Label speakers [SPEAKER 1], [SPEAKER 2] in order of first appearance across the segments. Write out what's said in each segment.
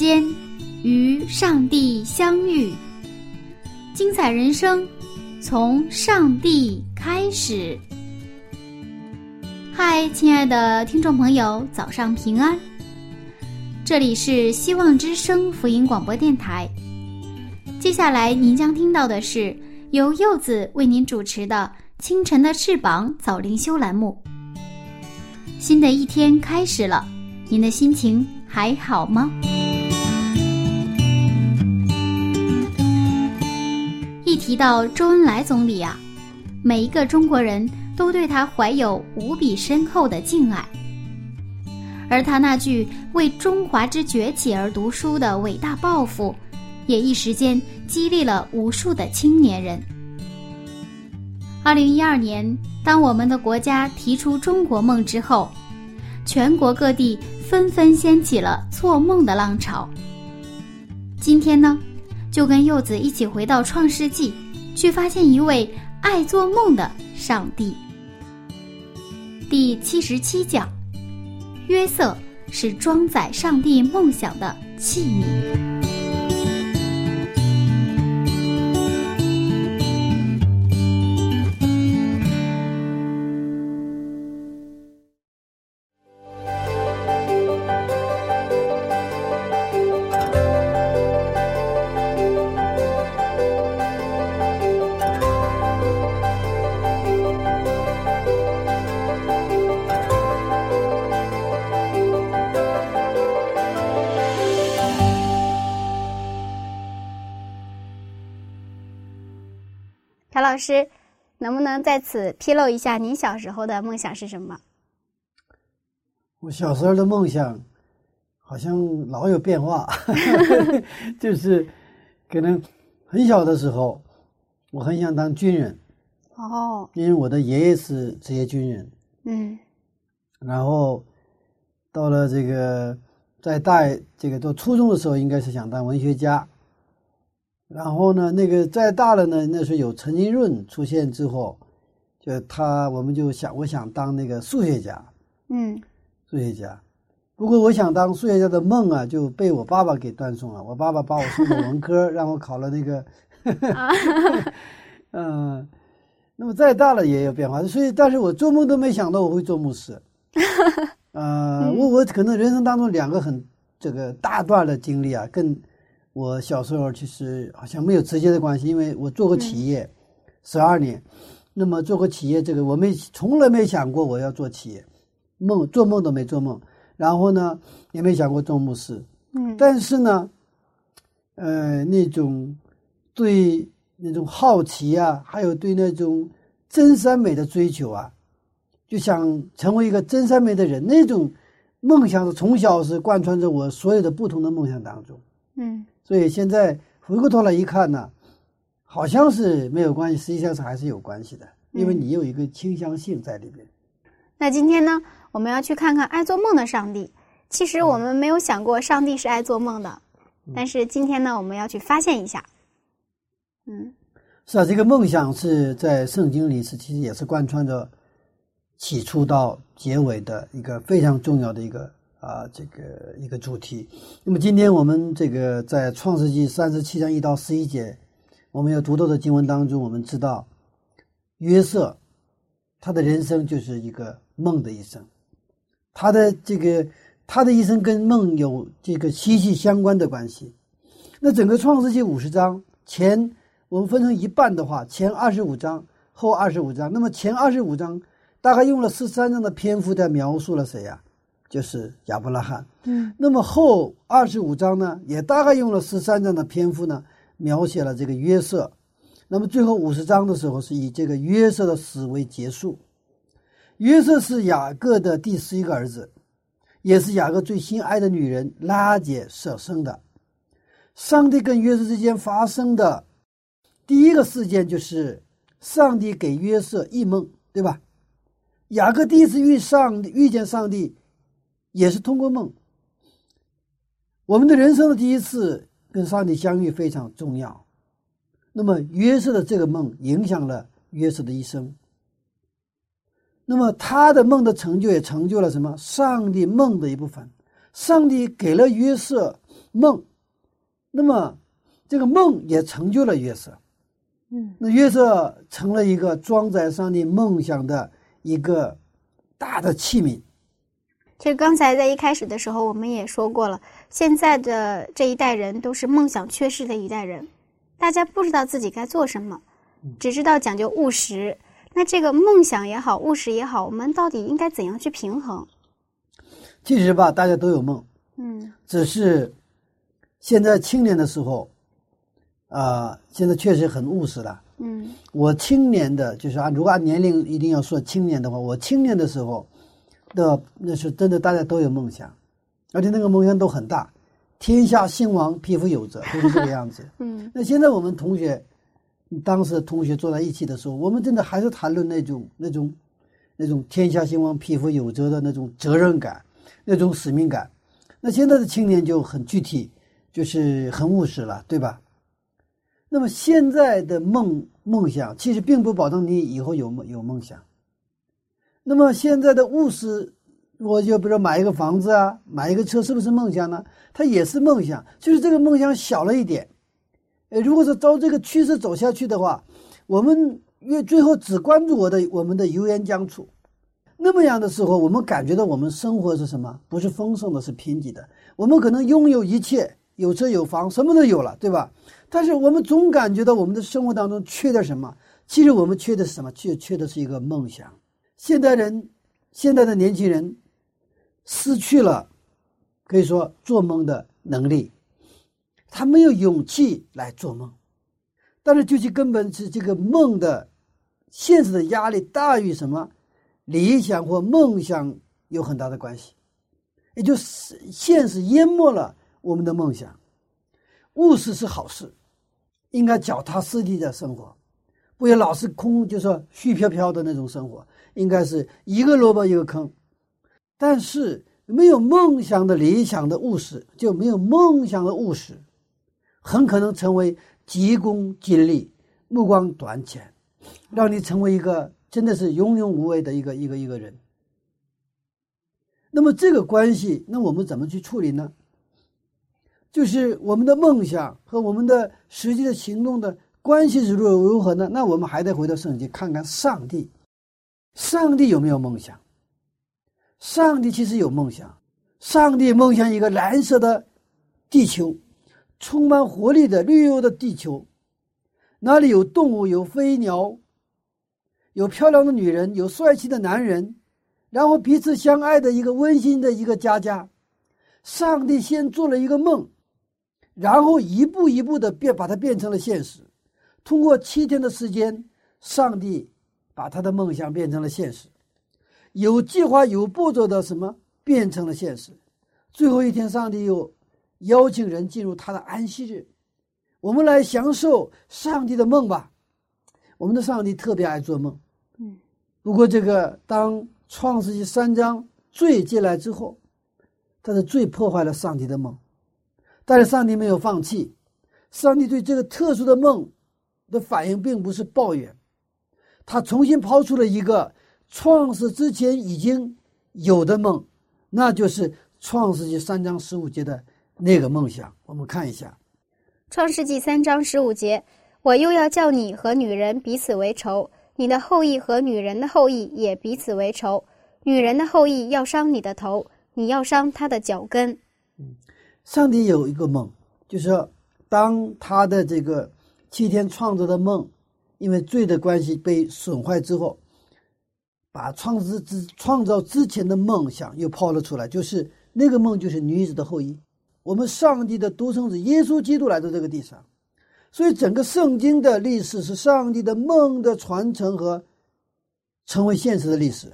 [SPEAKER 1] 间与上帝相遇，精彩人生从上帝开始。嗨，亲爱的听众朋友，早上平安！这里是希望之声福音广播电台。接下来您将听到的是由柚子为您主持的《清晨的翅膀》早灵修栏目。新的一天开始了，您的心情还好吗？提到周恩来总理啊，每一个中国人。都对他怀有无比深厚的敬爱，而他那句为中华之崛起而读书的伟大抱负，也一时间激励了无数的青年人。二零一二年，当我们的国家提出中国梦之后，全国各地纷纷掀起了做梦的浪潮。今天呢，就跟柚子一起回到创世纪，去发现一位爱做梦的上帝。第七十七讲，约瑟是装载上帝梦想的器皿。师，能不能在此披露一下您小时候的梦想是什么？
[SPEAKER 2] 我小时候的梦想好像老有变化，就是可能很小的时候，我很想当军人。
[SPEAKER 1] 哦，
[SPEAKER 2] 因为我的爷爷是职业军人。
[SPEAKER 1] 嗯，
[SPEAKER 2] 然后到了这个在大这个到初中的时候，应该是想当文学家。然后呢，那个再大了呢，那时候有陈金润出现之后，就他我们就想，我想当那个数学家，
[SPEAKER 1] 嗯，
[SPEAKER 2] 数学家。不过我想当数学家的梦啊，就被我爸爸给断送了。我爸爸把我送到文科，让我考了那个 嗯，那么再大了也有变化。所以，但是我做梦都没想到我会做牧师。呃，我我可能人生当中两个很这个大段的经历啊，更。我小时候其实好像没有直接的关系，因为我做过企业十二年，那么做过企业这个我没从来没想过我要做企业，梦做梦都没做梦，然后呢也没想过做牧师，
[SPEAKER 1] 嗯，
[SPEAKER 2] 但是呢，呃，那种对那种好奇啊，还有对那种真善美的追求啊，就想成为一个真善美的人，那种梦想是从小是贯穿着我所有的不同的梦想当中，
[SPEAKER 1] 嗯。
[SPEAKER 2] 所以现在回过头来一看呢，好像是没有关系，实际上是还是有关系的，因为你有一个倾向性在里边。
[SPEAKER 1] 那今天呢，我们要去看看爱做梦的上帝。其实我们没有想过上帝是爱做梦的，但是今天呢，我们要去发现一下。嗯，
[SPEAKER 2] 是啊，这个梦想是在圣经里是其实也是贯穿着起初到结尾的一个非常重要的一个。啊，这个一个主题。那么今天我们这个在创世纪三十七章一到十一节，我们要读到的经文当中，我们知道约瑟他的人生就是一个梦的一生，他的这个他的一生跟梦有这个息息相关的关系。那整个创世纪五十章前，我们分成一半的话，前二十五章，后二十五章。那么前二十五章大概用了十三章的篇幅在描述了谁呀？就是亚伯拉罕，
[SPEAKER 1] 嗯，
[SPEAKER 2] 那么后二十五章呢，也大概用了十三章的篇幅呢，描写了这个约瑟。那么最后五十章的时候是以这个约瑟的死为结束。约瑟是雅各的第十一个儿子，也是雅各最心爱的女人拉姐所生的。上帝跟约瑟之间发生的第一个事件就是上帝给约瑟异梦，对吧？雅各第一次遇上遇见上帝，也是通过梦。我们的人生的第一次跟上帝相遇非常重要。那么约瑟的这个梦影响了约瑟的一生。那么他的梦的成就也成就了什么？上帝梦的一部分。上帝给了约瑟梦，那么这个梦也成就了约瑟。
[SPEAKER 1] 嗯，
[SPEAKER 2] 那约瑟成了一个装载上帝梦想的一个大的器皿。
[SPEAKER 1] 其实刚才在一开始的时候，我们也说过了，现在的这一代人都是梦想缺失的一代人，大家不知道自己该做什么，只知道讲究务实。那这个梦想也好，务实也好，我们到底应该怎样去平衡？
[SPEAKER 2] 其实吧，大家都有梦，
[SPEAKER 1] 嗯
[SPEAKER 2] 只是现在青年的时候，啊、现在确实很务实了。
[SPEAKER 1] 嗯
[SPEAKER 2] 我青年的，就是按如果按年龄一定要说青年的话，我青年的时候的那是真的，大家都有梦想，而且那个梦想都很大，天下兴亡，匹夫有责，都是这个样子。
[SPEAKER 1] 嗯
[SPEAKER 2] 那现在我们同学，当时同学坐在一起的时候，我们真的还是谈论那种那种那种天下兴亡，匹夫有责的那种责任感，那种使命感。那现在的青年就很具体，就是很务实了，对吧？那么现在的梦梦想，其实并不保证你以后有梦有梦想。那么现在的务实，我就比如说买一个房子啊，买一个车，是不是梦想呢？它也是梦想，就是这个梦想小了一点。呃，如果是照这个趋势走下去的话，我们越最后只关注我的我们的油盐酱醋，那么样的时候，我们感觉到我们生活是什么？不是丰盛的，是贫瘠的。我们可能拥有一切，有车有房，什么都有了，对吧？但是我们总感觉到我们的生活当中缺点什么？其实我们缺的是什么？缺缺的是一个梦想。现代人，现在的年轻人失去了可以说做梦的能力，他没有勇气来做梦。但是究其根本是这个梦的现实的压力大于什么理想或梦想有很大的关系，也就是现实淹没了我们的梦想。务实是好事，应该脚踏实地的生活，不要老是空，就说虚飘飘的那种生活。应该是一个萝卜一个坑，但是没有梦想的理想的务实，就没有梦想的务实，很可能成为急功近利、目光短浅，让你成为一个真的是庸庸无为的一个一个一个人。那么这个关系，那我们怎么去处理呢？就是我们的梦想和我们的实际的行动的关系是如如何呢？那我们还得回到圣经看看上帝，上帝有没有梦想？上帝其实有梦想，上帝梦想一个蓝色的地球，充满活力的绿油的地球，那里有动物，有飞鸟，有漂亮的女人，有帅气的男人，然后彼此相爱的一个温馨的一个家家。上帝先做了一个梦。然后一步一步的变，把它变成了现实。通过七天的时间，上帝把他的梦想变成了现实，有计划、有步骤的什么变成了现实。最后一天，上帝又邀请人进入他的安息日，我们来享受上帝的梦吧。我们的上帝特别爱做梦，
[SPEAKER 1] 嗯。
[SPEAKER 2] 不过，这个当创世纪三章罪进来之后，他的罪破坏了上帝的梦。但是上帝没有放弃，上帝对这个特殊的梦的反应并不是抱怨，他重新抛出了一个创世之前已经有的梦，那就是创世纪三章十五节的那个梦想。我们看一下，《
[SPEAKER 1] 创世纪三章十五节：我又要叫你和女人彼此为仇，你的后裔和女人的后裔也彼此为仇。女人的后裔要伤你的头，你要伤她的脚跟。
[SPEAKER 2] 嗯上帝有一个梦，就是说，当他的这个七天创造的梦，因为罪的关系被损坏之后，把创造之创造之前的梦想又抛了出来，就是那个梦就是女子的后裔，我们上帝的独生子耶稣基督来到这个地上，所以整个圣经的历史是上帝的梦的传承和成为现实的历史。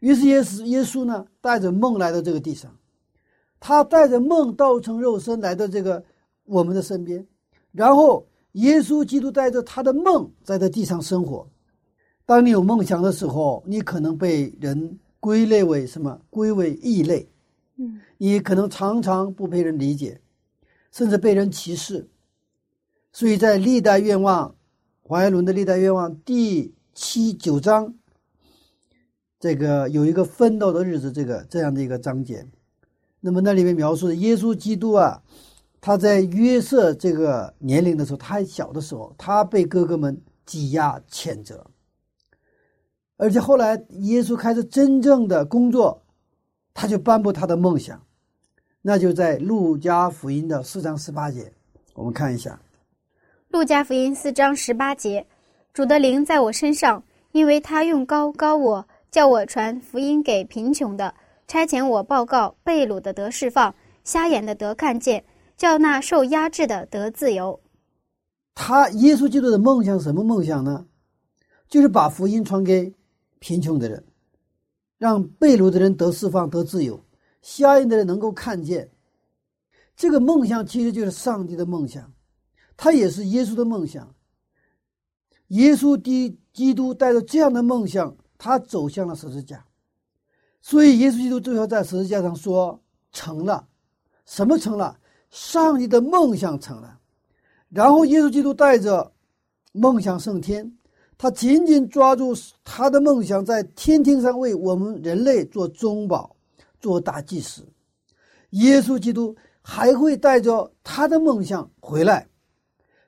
[SPEAKER 2] 于是耶稣耶稣呢带着梦来到这个地上，他带着梦道成肉身来到这个我们的身边，然后耶稣基督带着他的梦在这地上生活。当你有梦想的时候，你可能被人归类为什么？归为异类。
[SPEAKER 1] 嗯，
[SPEAKER 2] 你可能常常不被人理解，甚至被人歧视。所以在历代愿望，怀伦的历代愿望第七九章，这个有一个奋斗的日子，这个这样的一个章节。那么那里面描述的耶稣基督啊，他在约瑟这个年龄的时候，他还小的时候，他被哥哥们挤压谴责，而且后来耶稣开始真正的工作，他就颁布他的梦想，那就在路加福音的四章十八节，我们看一下。
[SPEAKER 1] 路加福音四章十八节，主的灵在我身上，因为他用高高我，叫我传福音给贫穷的，差遣我报告被掳的得释放，瞎眼的得看见，叫那受压制的得自由。
[SPEAKER 2] 他耶稣基督的梦想什么梦想呢？就是把福音传给贫穷的人，让被掳的人得释放、得自由，瞎眼的人能够看见。这个梦想其实就是上帝的梦想。他也是耶稣的梦想。耶稣的基督带着这样的梦想，他走向了十字架。所以，耶稣基督最后在十字架上说：“成了，什么成了？上帝的梦想成了。”然后，耶稣基督带着梦想升天，他紧紧抓住他的梦想，在天庭上为我们人类做中保，做大祭司。耶稣基督还会带着他的梦想回来。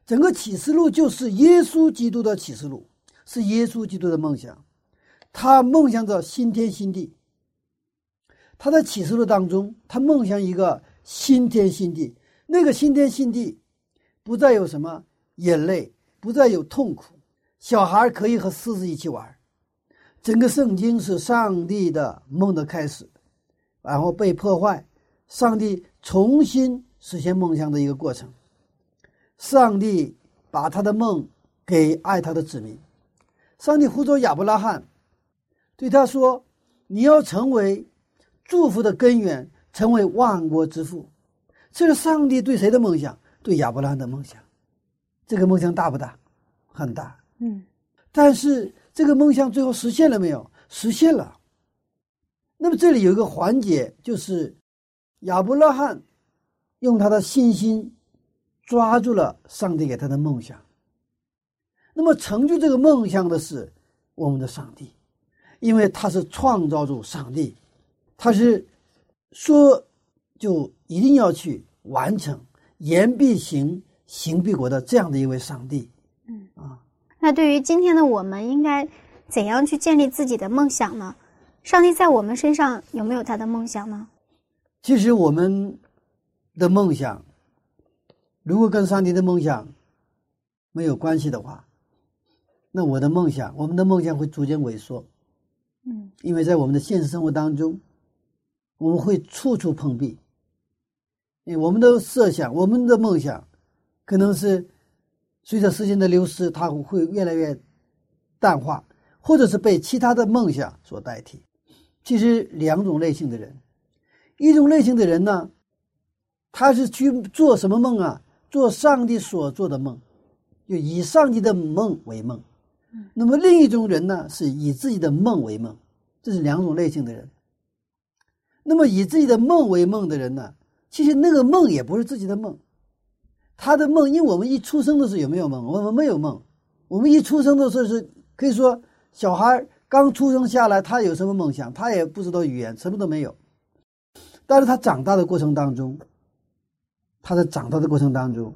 [SPEAKER 2] 整个启示录就是耶稣基督的启示录，是耶稣基督的梦想。他梦想着新天新地。他在启示录当中，他梦想一个新天新地。那个新天新地，不再有什么眼泪，不再有痛苦，小孩可以和狮子一起玩。整个圣经是上帝的梦的开始，然后被破坏，上帝重新实现梦想的一个过程。上帝把他的梦给爱他的子民。上帝呼召亚伯拉罕，对他说：“你要成为祝福的根源，成为万国之父。”这是上帝对谁的梦想？对亚伯拉罕的梦想。这个梦想大不大？很大。
[SPEAKER 1] 嗯。
[SPEAKER 2] 但是这个梦想最后实现了没有？实现了。那么这里有一个环节，就是亚伯拉罕用他的信心。抓住了上帝给他的梦想，那么成就这个梦想的是我们的上帝，因为他是创造主上帝，他是说就一定要去完成，言必行，行必果的这样的一位上帝。
[SPEAKER 1] 嗯
[SPEAKER 2] 啊，
[SPEAKER 1] 那对于今天的我们，应该怎样去建立自己的梦想呢？上帝在我们身上有没有他的梦想呢？
[SPEAKER 2] 其实我们的梦想。如果跟上帝的梦想没有关系的话，那我的梦想，我们的梦想会逐渐萎缩。
[SPEAKER 1] 嗯，
[SPEAKER 2] 因为在我们的现实生活当中，我们会处处碰壁。因为我们的设想、我们的梦想，可能是随着时间的流失，它会越来越淡化，或者是被其他的梦想所代替。其实两种类型的人，一种类型的人呢，他是去做什么梦啊？做上帝所做的梦，就以上帝的梦为梦。那么另一种人呢，是以自己的梦为梦，这是两种类型的人。那么以自己的梦为梦的人呢，其实那个梦也不是自己的梦，他的梦，因为我们一出生的时候有没有梦？我们没有梦。我们一出生的时候是可以说，小孩刚出生下来，他有什么梦想？他也不知道语言，什么都没有。但是他长大的过程当中。他在长大的过程当中，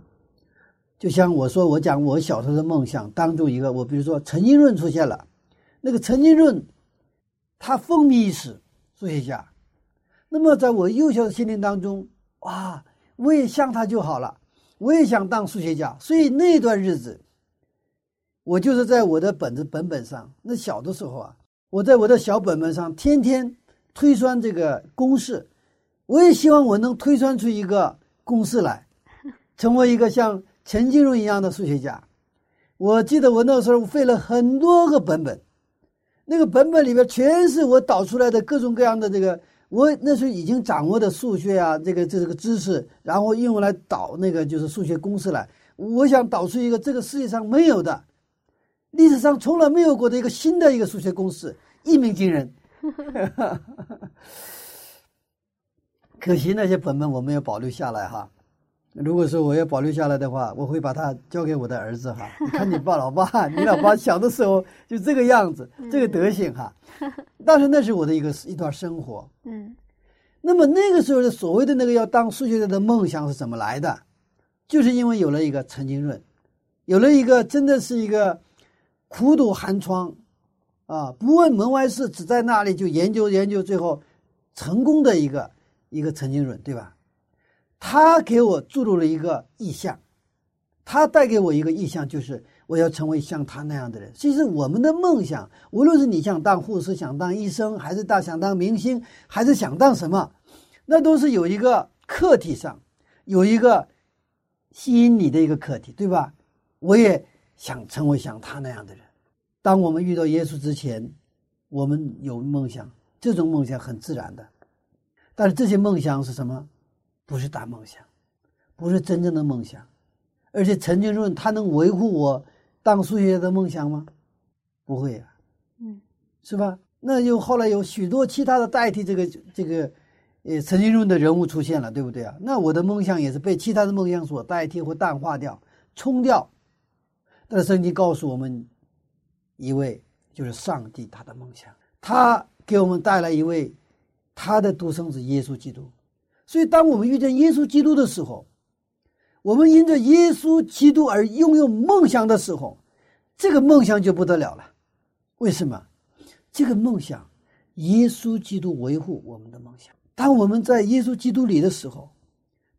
[SPEAKER 2] 就像我说，我讲我小时候的梦想当中一个，我比如说陈金润出现了，那个陈金润，他风靡一时，数学家。那么在我幼小的心灵当中，哇，我也像他就好了，我也想当数学家。所以那段日子，我就是在我的本子本本上，那小的时候啊，我在我的小本本上天天推算这个公式，我也希望我能推算出一个。公式来，成为一个像陈金荣一样的数学家。我记得我那时候费了很多个本本，那个本本里边全是我导出来的各种各样的这个，我那时候已经掌握的数学啊，这个这个知识，然后用来导那个就是数学公式来。我想导出一个这个世界上没有的，历史上从来没有过的一个新的一个数学公式，一鸣惊人。可惜那些本本我没有保留下来哈。如果说我要保留下来的话，我会把它交给我的儿子哈。你看你爸老爸，你老爸小的时候就这个样子，这个德行哈。但是那是我的一个一段生活。嗯。那么那个时候的所谓的那个要当数学家的梦想是怎么来的？就是因为有了一个陈金润，有了一个真的是一个苦读寒窗，啊，不问门外事，只在那里就研究研究，最后成功的一个一个陈金润，对吧？他给我注入了一个意向，他带给我一个意向，就是我要成为像他那样的人。其实我们的梦想，无论是你想当护士、想当医生，还是大想当明星，还是想当什么，那都是有一个课题上，有一个吸引你的一个课题，对吧？我也想成为像他那样的人。当我们遇到耶稣之前，我们有梦想，这种梦想很自然的，但是这些梦想是什么？不是大梦想，不是真正的梦想，而且陈金润他能维护我当数学家的梦想吗？不会呀，嗯，是吧？那又后来有许多其他的代替这个这个，呃，陈金润的人物出现了，对不对啊？那我的梦想也是被其他的梦想所代替或淡化掉、冲掉。但是圣经告诉我们，一位就是上帝他的梦想，他给我们带来一位他的独生子耶稣基督。所以，当我们遇见耶稣基督的时候，我们因着耶稣基督而拥有梦想的时候，这个梦想就不得了了。为什么？这个梦想，耶稣基督维护我们的梦想。当我们在耶稣基督里的时候，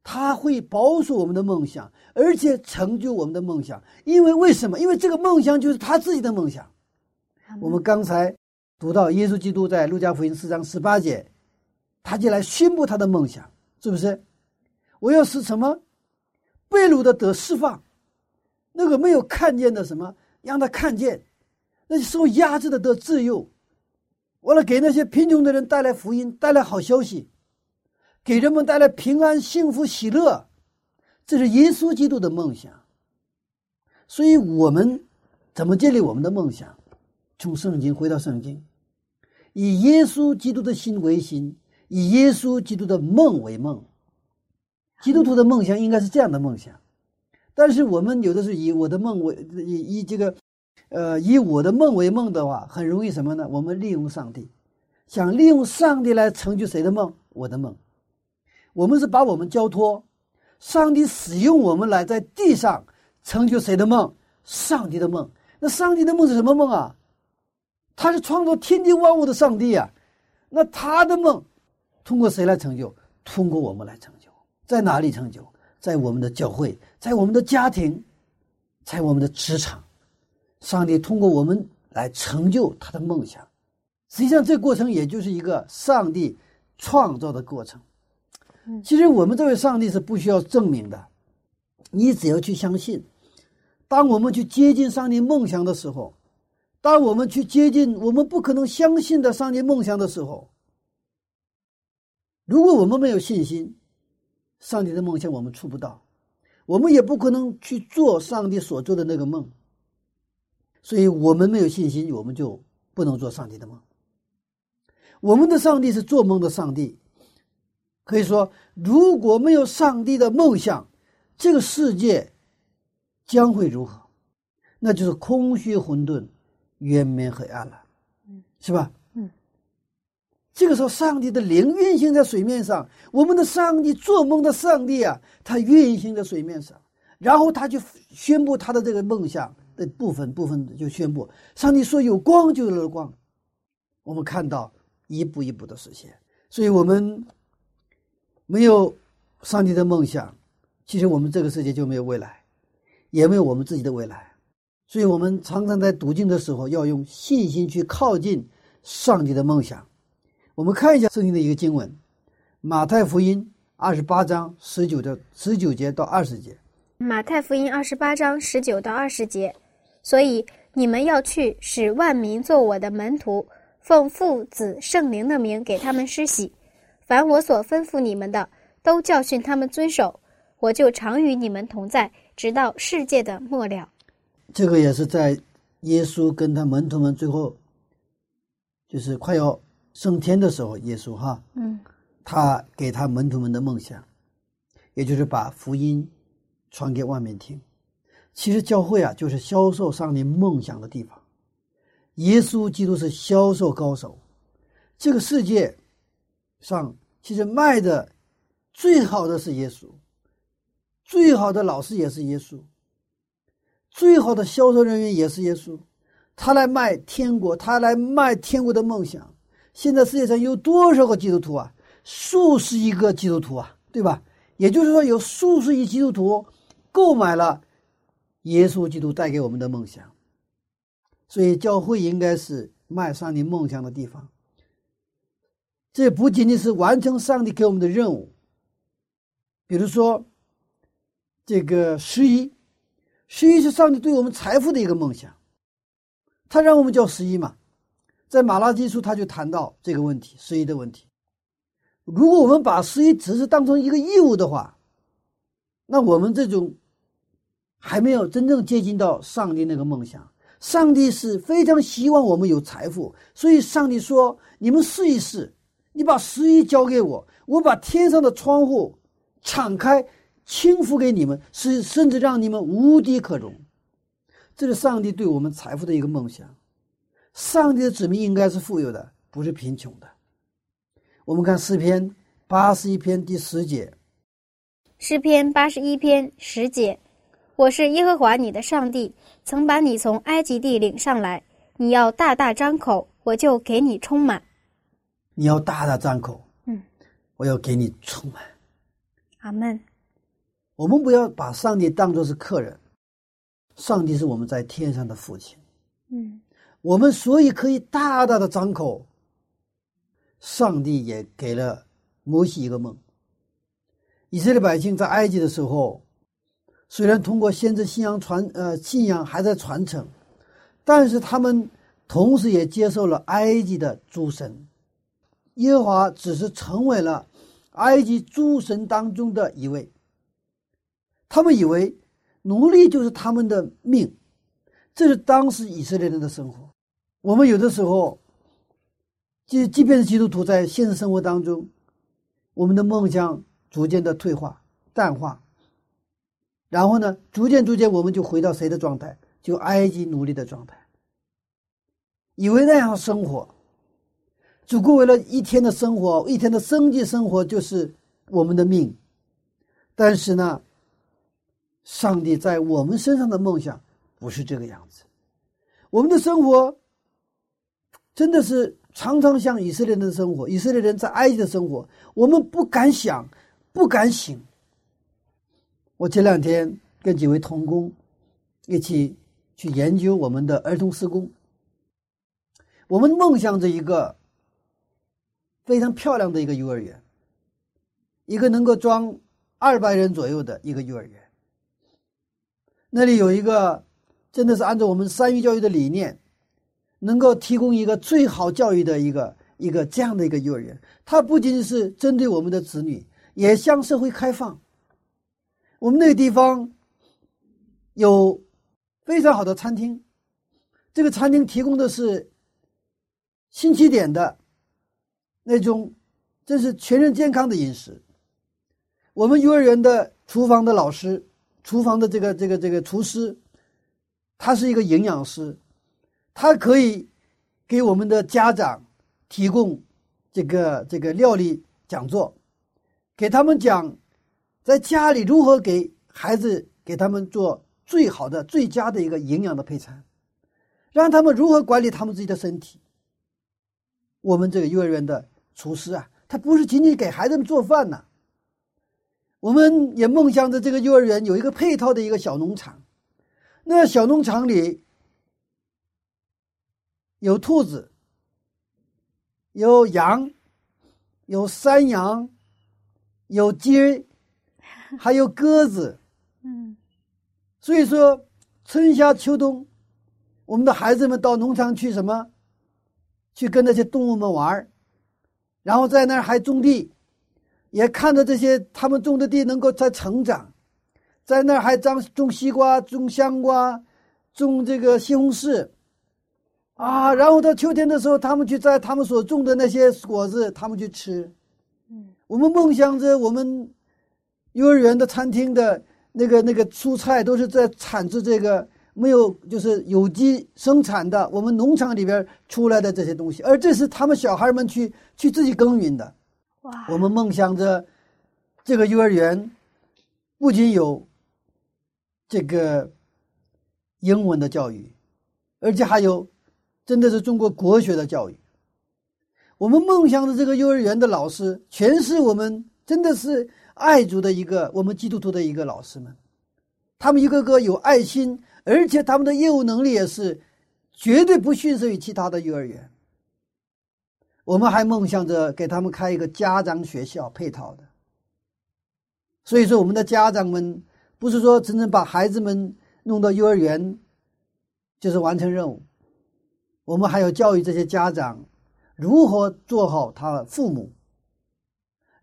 [SPEAKER 2] 他会保守我们的梦想，而且成就我们的梦想。因为为什么？因为这个梦想就是他自己的梦想。我们刚才读到耶稣基督在路加福音四章十八节，他就来宣布他的梦想。是不是？我要使什么？被掳的得释放，那个没有看见的什么，让他看见；那些受压制的得自由。为了给那些贫穷的人带来福音，带来好消息，给人们带来平安、幸福、喜乐，这是耶稣基督的梦想。所以，我们怎么建立我们的梦想？从圣经回到圣经，以耶稣基督的心为心。以耶稣基督的梦为梦，基督徒的梦想应该是这样的梦想，但是我们有的是以我的梦为以以这个，呃，以我的梦为梦的话，很容易什么呢？我们利用上帝，想利用上帝来成就谁的梦？我的梦。我们是把我们交托，上帝使用我们来在地上成就谁的梦？上帝的梦。那上帝的梦是什么梦啊？他是创造天地万物的上帝啊，那他的梦。通过谁来成就？通过我们来成就。在哪里成就？在我们的教会，在我们的家庭，在我们的职场。上帝通过我们来成就他的梦想。实际上，这过程也就是一个上帝创造的过程。其实我们这位上帝是不需要证明的，你只要去相信。当我们去接近上帝梦想的时候，当我们去接近我们不可能相信的上帝梦想的时候。如果我们没有信心，上帝的梦想我们触不到，我们也不可能去做上帝所做的那个梦。所以，我们没有信心，我们就不能做上帝的梦。我们的上帝是做梦的上帝，可以说，如果没有上帝的梦想，这个世界将会如何？那就是空虚、混沌、渊面黑暗了，是吧？这个时候，上帝的灵运行在水面上。我们的上帝做梦的上帝啊，他运行在水面上，然后他就宣布他的这个梦想的部分部分就宣布，上帝说有光就有了光。我们看到一步一步的实现。所以，我们没有上帝的梦想，其实我们这个世界就没有未来，也没有我们自己的未来。所以我们常常在读经的时候，要用信心去靠近上帝的梦想。我们看一下圣经的一个经文，《马太福音》二十八章十九到十九节到二十节，
[SPEAKER 3] 马太福音二十八章十九到二十节。所以你们要去，使万民做我的门徒，奉父、子、圣灵的名给他们施洗。凡我所吩咐你们的，都教训他们遵守。我就常与你们同在，直到世界的末了。
[SPEAKER 2] 这个也是在耶稣跟他门徒们最后，就是快要升天的时候，耶稣哈，
[SPEAKER 3] 嗯，
[SPEAKER 2] 他给他门徒们的梦想，也就是把福音传给外面听。其实教会啊，就是销售上帝梦想的地方。耶稣基督是销售高手，这个世界上其实卖的最好的是耶稣，最好的老师也是耶稣，最好的销售人员也是耶稣。他来卖天国，他来卖天国的梦想。现在世界上有多少个基督徒啊？数十亿个基督徒啊，对吧？也就是说，有数十亿基督徒购买了。耶稣基督带给我们的梦想，所以教会应该是迈上你梦想的地方。这不仅仅是完成上帝给我们的任务，比如说这个十一，十一是上帝对我们财富的一个梦想，他让我们叫十一嘛，在马拉基书他就谈到这个问题，十一的问题。如果我们把十一只是当成一个义务的话，那我们这种。还没有真正接近到上帝那个梦想。上帝是非常希望我们有财富，所以上帝说：“你们试一试，你把十一交给我，我把天上的窗户敞开，倾覆给你们，是甚至让你们无地可容。”这是上帝对我们财富的一个梦想。上帝的子民应该是富有的，不是贫穷的。我们看诗篇八十一篇第十节。
[SPEAKER 3] 诗篇八十一篇十节。我是耶和华你的上帝，曾把你从埃及地领上来。你要大大张口，我就给你充满。
[SPEAKER 2] 你要大大张口，
[SPEAKER 3] 嗯，
[SPEAKER 2] 我要给你充满。
[SPEAKER 3] 阿门。
[SPEAKER 2] 我们不要把上帝当作是客人，上帝是我们在天上的父亲。
[SPEAKER 3] 嗯，
[SPEAKER 2] 我们所以可以大大的张口。上帝也给了摩西一个梦。以色列百姓在埃及的时候。虽然通过先知信仰传，呃，信仰还在传承，但是他们同时也接受了埃及的诸神，耶和华只是成为了埃及诸神当中的一位。他们以为奴隶就是他们的命，这是当时以色列人的生活。我们有的时候，即即便是基督徒，在现实生活当中，我们的梦想逐渐的退化、淡化。然后呢，逐渐逐渐，我们就回到谁的状态？就埃及奴隶的状态。以为那样生活，只顾为了一天的生活，一天的生计生活就是我们的命。但是呢，上帝在我们身上的梦想不是这个样子。我们的生活真的是常常像以色列人的生活，以色列人在埃及的生活，我们不敢想，不敢醒。我前两天跟几位童工一起去研究我们的儿童施工。我们梦想着一个非常漂亮的一个幼儿园，一个能够装二百人左右的一个幼儿园。那里有一个真的是按照我们三育教育的理念，能够提供一个最好教育的一个一个这样的一个幼儿园。它不仅仅是针对我们的子女，也向社会开放。我们那个地方有非常好的餐厅，这个餐厅提供的是新起点的那种，这是全人健康的饮食。我们幼儿园的厨房的老师，厨房的这个这个这个厨师，他是一个营养师，他可以给我们的家长提供这个这个料理讲座，给他们讲。在家里如何给孩子给他们做最好的、最佳的一个营养的配餐，让他们如何管理他们自己的身体？我们这个幼儿园的厨师啊，他不是仅仅给孩子们做饭呐。我们也梦想着这个幼儿园有一个配套的一个小农场，那小农场里有兔子、有羊、有山羊、有鸡。还有鸽子，
[SPEAKER 3] 嗯，
[SPEAKER 2] 所以说，春夏秋冬，我们的孩子们到农场去什么？去跟那些动物们玩然后在那儿还种地，也看着这些他们种的地能够在成长，在那儿还长种西瓜、种香瓜、种这个西红柿，啊，然后到秋天的时候，他们去摘他们所种的那些果子，他们去吃。
[SPEAKER 3] 嗯，
[SPEAKER 2] 我们梦想着我们幼儿园的餐厅的那个那个蔬菜都是在产自这个。没有，就是有机生产的，我们农场里边出来的这些东西，而这是他们小孩们去去自己耕耘的。
[SPEAKER 3] 哇！
[SPEAKER 2] 我们梦想着，这个幼儿园不仅有这个英文的教育，而且还有真的是中国国学的教育。我们梦想着这个幼儿园的老师，全是我们真的是爱主的一个我们基督徒的一个老师们，他们一个个有爱心。而且他们的业务能力也是绝对不逊色于其他的幼儿园。我们还梦想着给他们开一个家长学校配套的。所以说，我们的家长们不是说真正把孩子们弄到幼儿园就是完成任务，我们还要教育这些家长如何做好他的父母，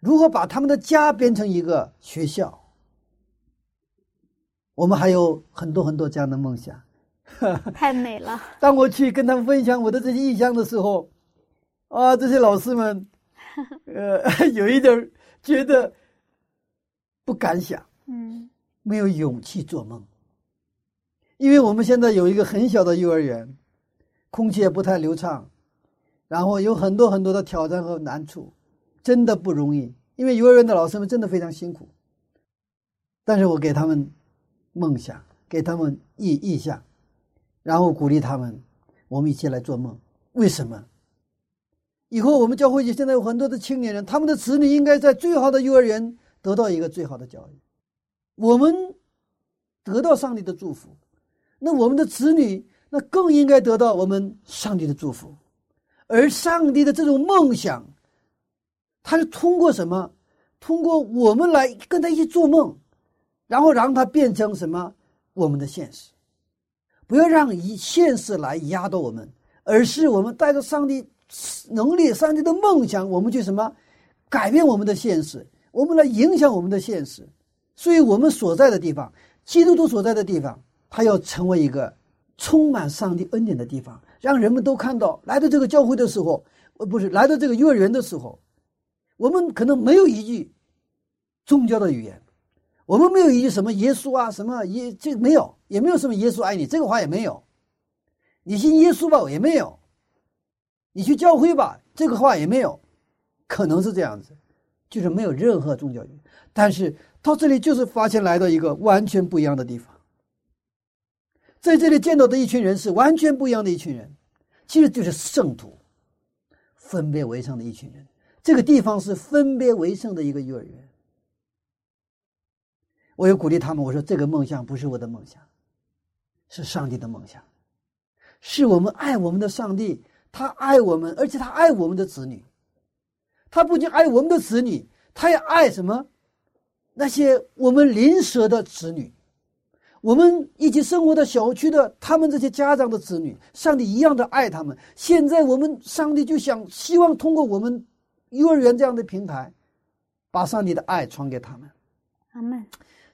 [SPEAKER 2] 如何把他们的家变成一个学校。我们还有很多很多这样的梦想，
[SPEAKER 3] 太美了。
[SPEAKER 2] 当我去跟他们分享我的这些意向的时候，啊，这些老师们，呃，有一点觉得不敢想，
[SPEAKER 3] 嗯，
[SPEAKER 2] 没有勇气做梦，因为我们现在有一个很小的幼儿园，空气也不太流畅，然后有很多很多的挑战和难处，真的不容易。因为幼儿园的老师们真的非常辛苦，但是我给他们。梦想给他们意意向，然后鼓励他们，我们一起来做梦。为什么？以后我们教会里现在有很多的青年人，他们的子女应该在最好的幼儿园得到一个最好的教育。我们得到上帝的祝福，那我们的子女那更应该得到我们上帝的祝福。而上帝的这种梦想，他是通过什么？通过我们来跟他一起做梦。然后让他变成什么？我们的现实，不要让以现实来压倒我们，而是我们带着上帝能力、上帝的梦想，我们去什么改变我们的现实，我们来影响我们的现实。所以，我们所在的地方，基督徒所在的地方，它要成为一个充满上帝恩典的地方，让人们都看到，来到这个教会的时候，呃，不是来到这个幼儿园的时候，我们可能没有一句宗教的语言。我们没有一句什么耶稣啊，什么耶这没有，也没有什么耶稣爱你这个话也没有。你信耶稣吧，也没有。你去教会吧，这个话也没有。可能是这样子，就是没有任何宗教语。但是到这里就是发现来到一个完全不一样的地方，在这里见到的一群人是完全不一样的一群人，其实就是圣徒，分别为圣的一群人。这个地方是分别为圣的一个幼儿园。我又鼓励他们，我说这个梦想不是我的梦想，是上帝的梦想，是我们爱我们的上帝，他爱我们，而且他爱我们的子女。他不仅爱我们的子女，他也爱什么？那些我们邻舍的子女，我们一起生活的小区的他们这些家长的子女，上帝一样的爱他们。现在我们上帝就想希望通过我们幼儿园这样的平台，把上帝的爱传给他们。
[SPEAKER 3] 阿门。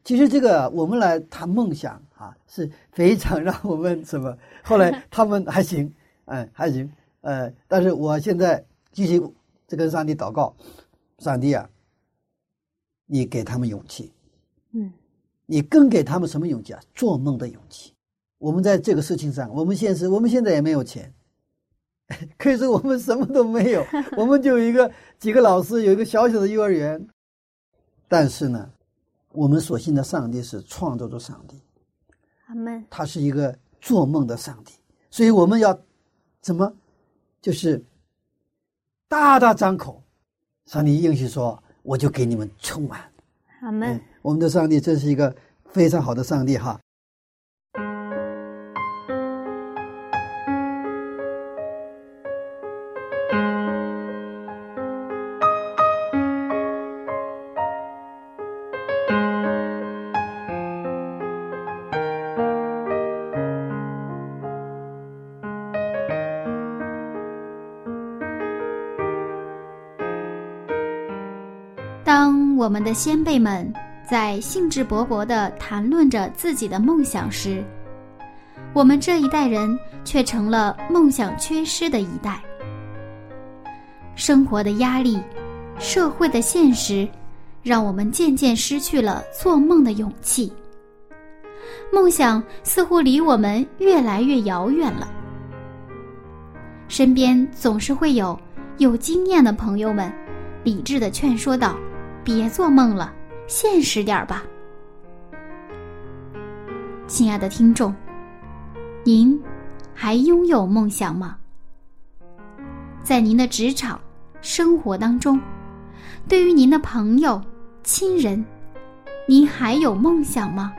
[SPEAKER 2] 其实这个我们来谈梦想啊，是非常让我们什么？后来他们还行，嗯，还行，呃，但是我现在继续这跟上帝祷告，上帝啊，你给他们勇气，
[SPEAKER 3] 嗯，
[SPEAKER 2] 你更给他们什么勇气啊？做梦的勇气。我们在这个事情上，我们现实，我们现在也没有钱，可以说我们什么都没有，我们就有一个几个老师，有一个小小的幼儿园，但是呢。我们所信的上帝是创造的上帝，
[SPEAKER 3] 阿门。
[SPEAKER 2] 他是一个做梦的上帝，所以我们要怎么，就是大大张口，上帝应许说：“我就给你们充满。”
[SPEAKER 3] 阿门。
[SPEAKER 2] 我们的上帝真是一个非常好的上帝哈。
[SPEAKER 4] 当我们的先辈们在兴致勃勃地谈论着自己的梦想时，我们这一代人却成了梦想缺失的一代。生活的压力，社会的现实，让我们渐渐失去了做梦的勇气。梦想似乎离我们越来越遥远了。身边总是会有有经验的朋友们，理智的劝说道：“别做梦了，现实点儿吧。”亲爱的听众，您还拥有梦想吗？在您的职场生活当中，对于您的朋友、亲人，您还有梦想吗？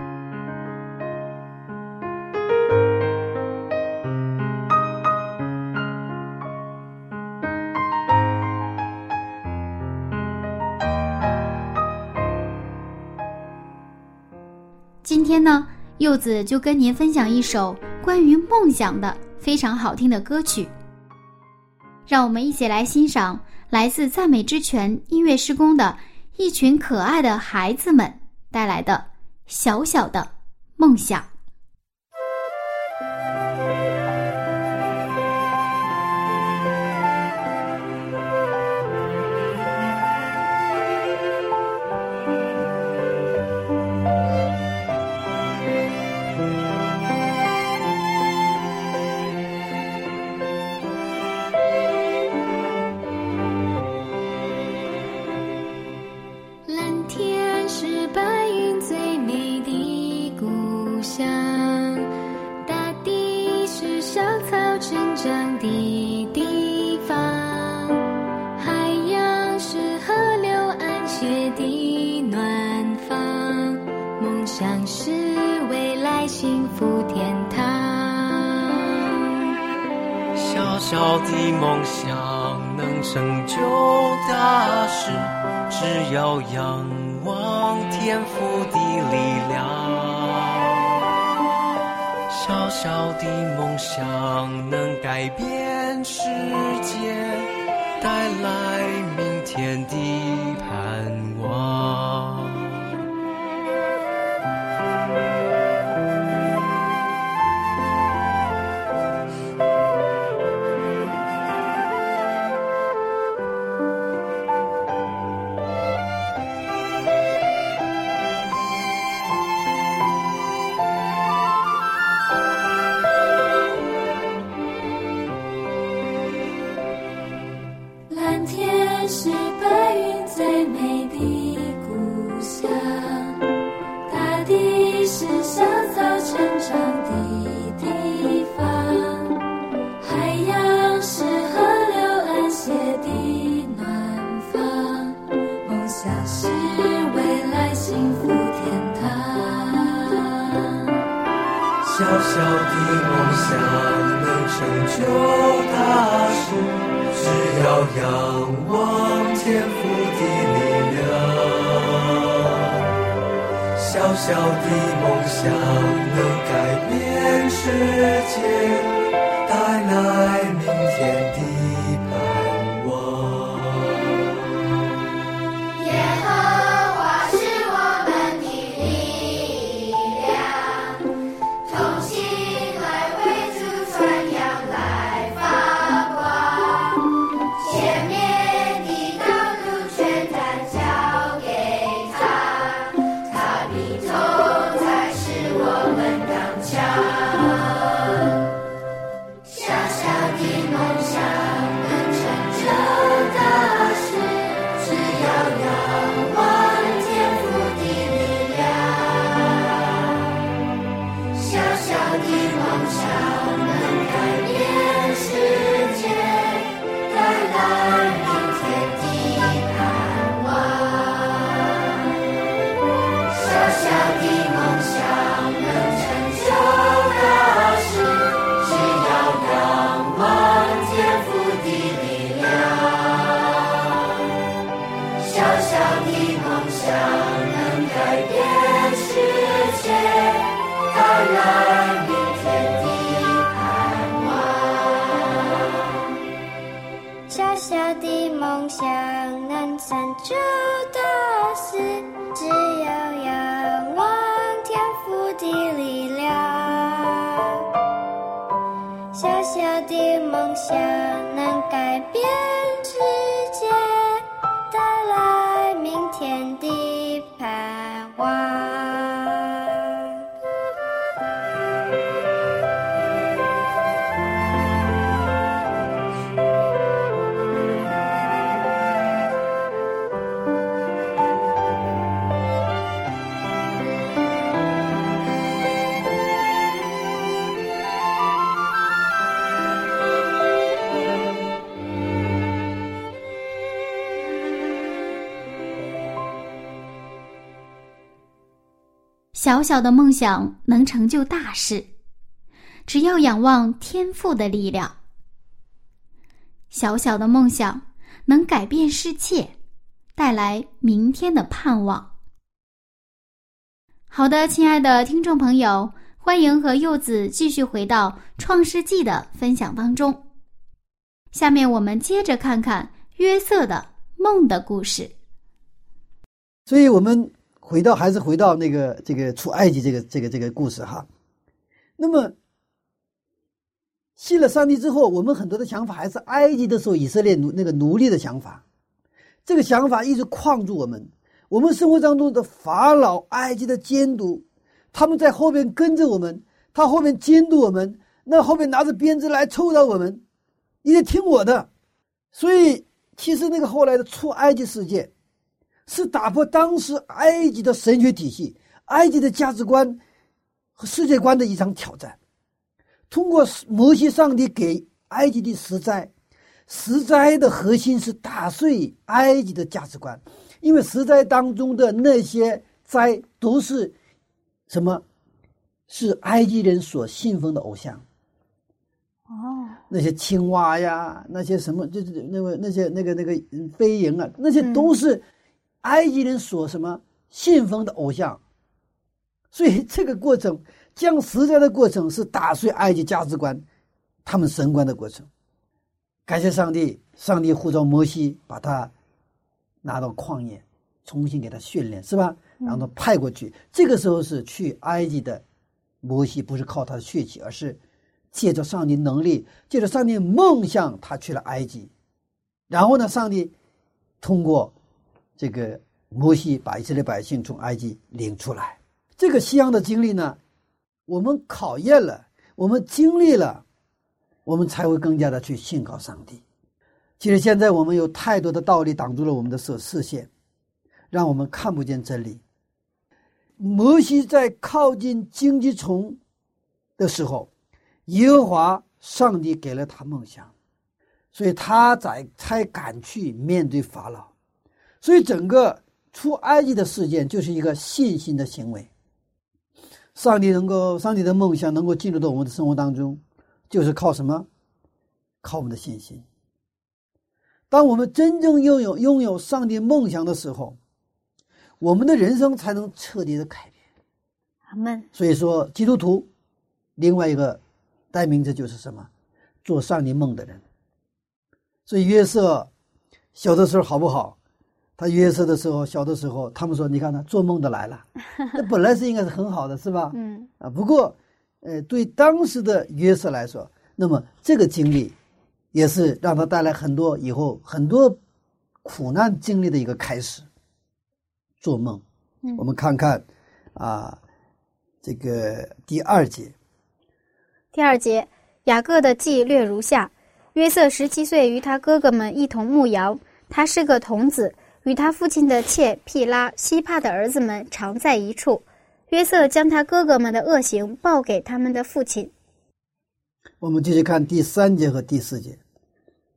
[SPEAKER 4] 今天呢，柚子就跟您分享一首关于梦想的非常好听的歌曲。让我们一起来欣赏来自赞美之泉音乐施工的一群可爱的孩子们带来的小小的梦想。
[SPEAKER 5] 小
[SPEAKER 6] 小的梦想能成就大事，只要仰望天赋的力量。小小的梦想能改变世界，带来明天的盼望。
[SPEAKER 1] 好的，亲爱的听众朋友，欢迎和柚子继续回到《创世纪》的分享当中。下面我们接着看看约瑟的梦的故事。
[SPEAKER 2] 所以我们回到还是回到那个这个出埃及这个这个这个故事哈。那么信了上帝之后，我们很多的想法还是埃及的时候以色列奴那个奴隶的想法，这个想法一直框住我们。我们生活当中的法老、埃及的监督，他们在后边跟着我们，他后面监督我们，那后面拿着鞭子来抽打我们，你得听我的。所以，其实那个后来的出埃及事件，是打破当时埃及的神学体系、埃及的价值观和世界观的一场挑战。通过摩西上帝给埃及的十灾，十灾的核心是打碎埃及的价值观，因为十灾当中的那些灾都是什么？是埃及人所信奉的偶像。
[SPEAKER 3] 哦，
[SPEAKER 2] 那些青蛙呀，那些什么，就是那个那些那个那个嗯飞蝇啊，那些都是埃及人所什么信奉的偶像。所以这个过程降实灾的过程是打碎埃及价值观、他们神观的过程。感谢上帝，上帝呼召摩西把他拿到旷野，重新给他训练，是吧？然后派过去。这个时候是去埃及的摩西，不是靠他的血气，而是。借着上帝能力，借着上帝梦想，他去了埃及。然后呢，上帝通过这个摩西，把以色列百姓从埃及领出来。这个西洋的经历呢，我们考验了，我们经历了，我们才会更加的去信靠上帝。其实现在我们有太多的道理挡住了我们的视视线，让我们看不见真理。摩西在靠近荆棘丛的时候。耶和华上帝给了他梦想，所以他才才敢去面对法老。所以整个出埃及的事件就是一个信心的行为。上帝能够，上帝的梦想能够进入到我们的生活当中，就是靠什么？靠我们的信心。当我们真正拥有拥有上帝梦想的时候，我们的人生才能彻底的改变。
[SPEAKER 3] 阿门。
[SPEAKER 2] 所以说，基督徒另外一个。代名词就是什么？做上帝梦的人。所以约瑟小的时候好不好？他约瑟的时候，小的时候，他们说：“你看他做梦的来了。”那本来是应该是很好的，是吧？
[SPEAKER 3] 嗯。
[SPEAKER 2] 啊，不过，呃，对当时的约瑟来说，那么这个经历也是让他带来很多以后很多苦难经历的一个开始。做梦，我们看看啊，这个第二节。
[SPEAKER 3] 第二节，雅各的记略如下：约瑟十七岁，与他哥哥们一同牧羊。他是个童子，与他父亲的妾毗拉、希帕的儿子们常在一处。约瑟将他哥哥们的恶行报给他们的父亲。
[SPEAKER 2] 我们继续看第三节和第四节。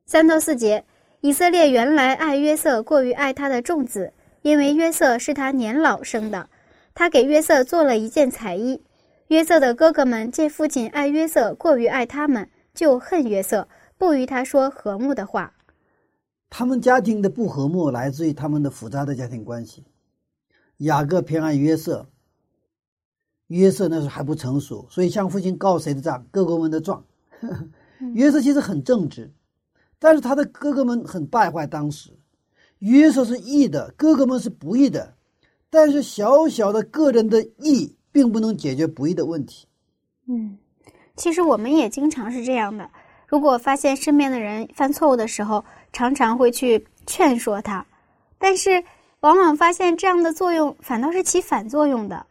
[SPEAKER 3] 三到四节，以色列原来爱约瑟过于爱他的众子，因为约瑟是他年老生的。他给约瑟做了一件彩衣。约瑟的哥哥们见父亲爱约瑟过于爱他们，就恨约瑟，不与他说和睦的话。
[SPEAKER 2] 他们家庭的不和睦来自于他们的复杂的家庭关系。雅各偏爱约瑟，约瑟那时候还不成熟，所以向父亲告谁的状？哥哥们的状。约瑟其实很正直，但是他的哥哥们很败坏。当时约瑟是义的，哥哥们是不义的，但是小小的个人的义。并不能解决不义的问题。
[SPEAKER 3] 嗯，其实我们也经常是这样的。
[SPEAKER 1] 如果发现身边的人犯错误的时候，常常会去劝说他，但是往往发现这样的作用反倒是起反作用的，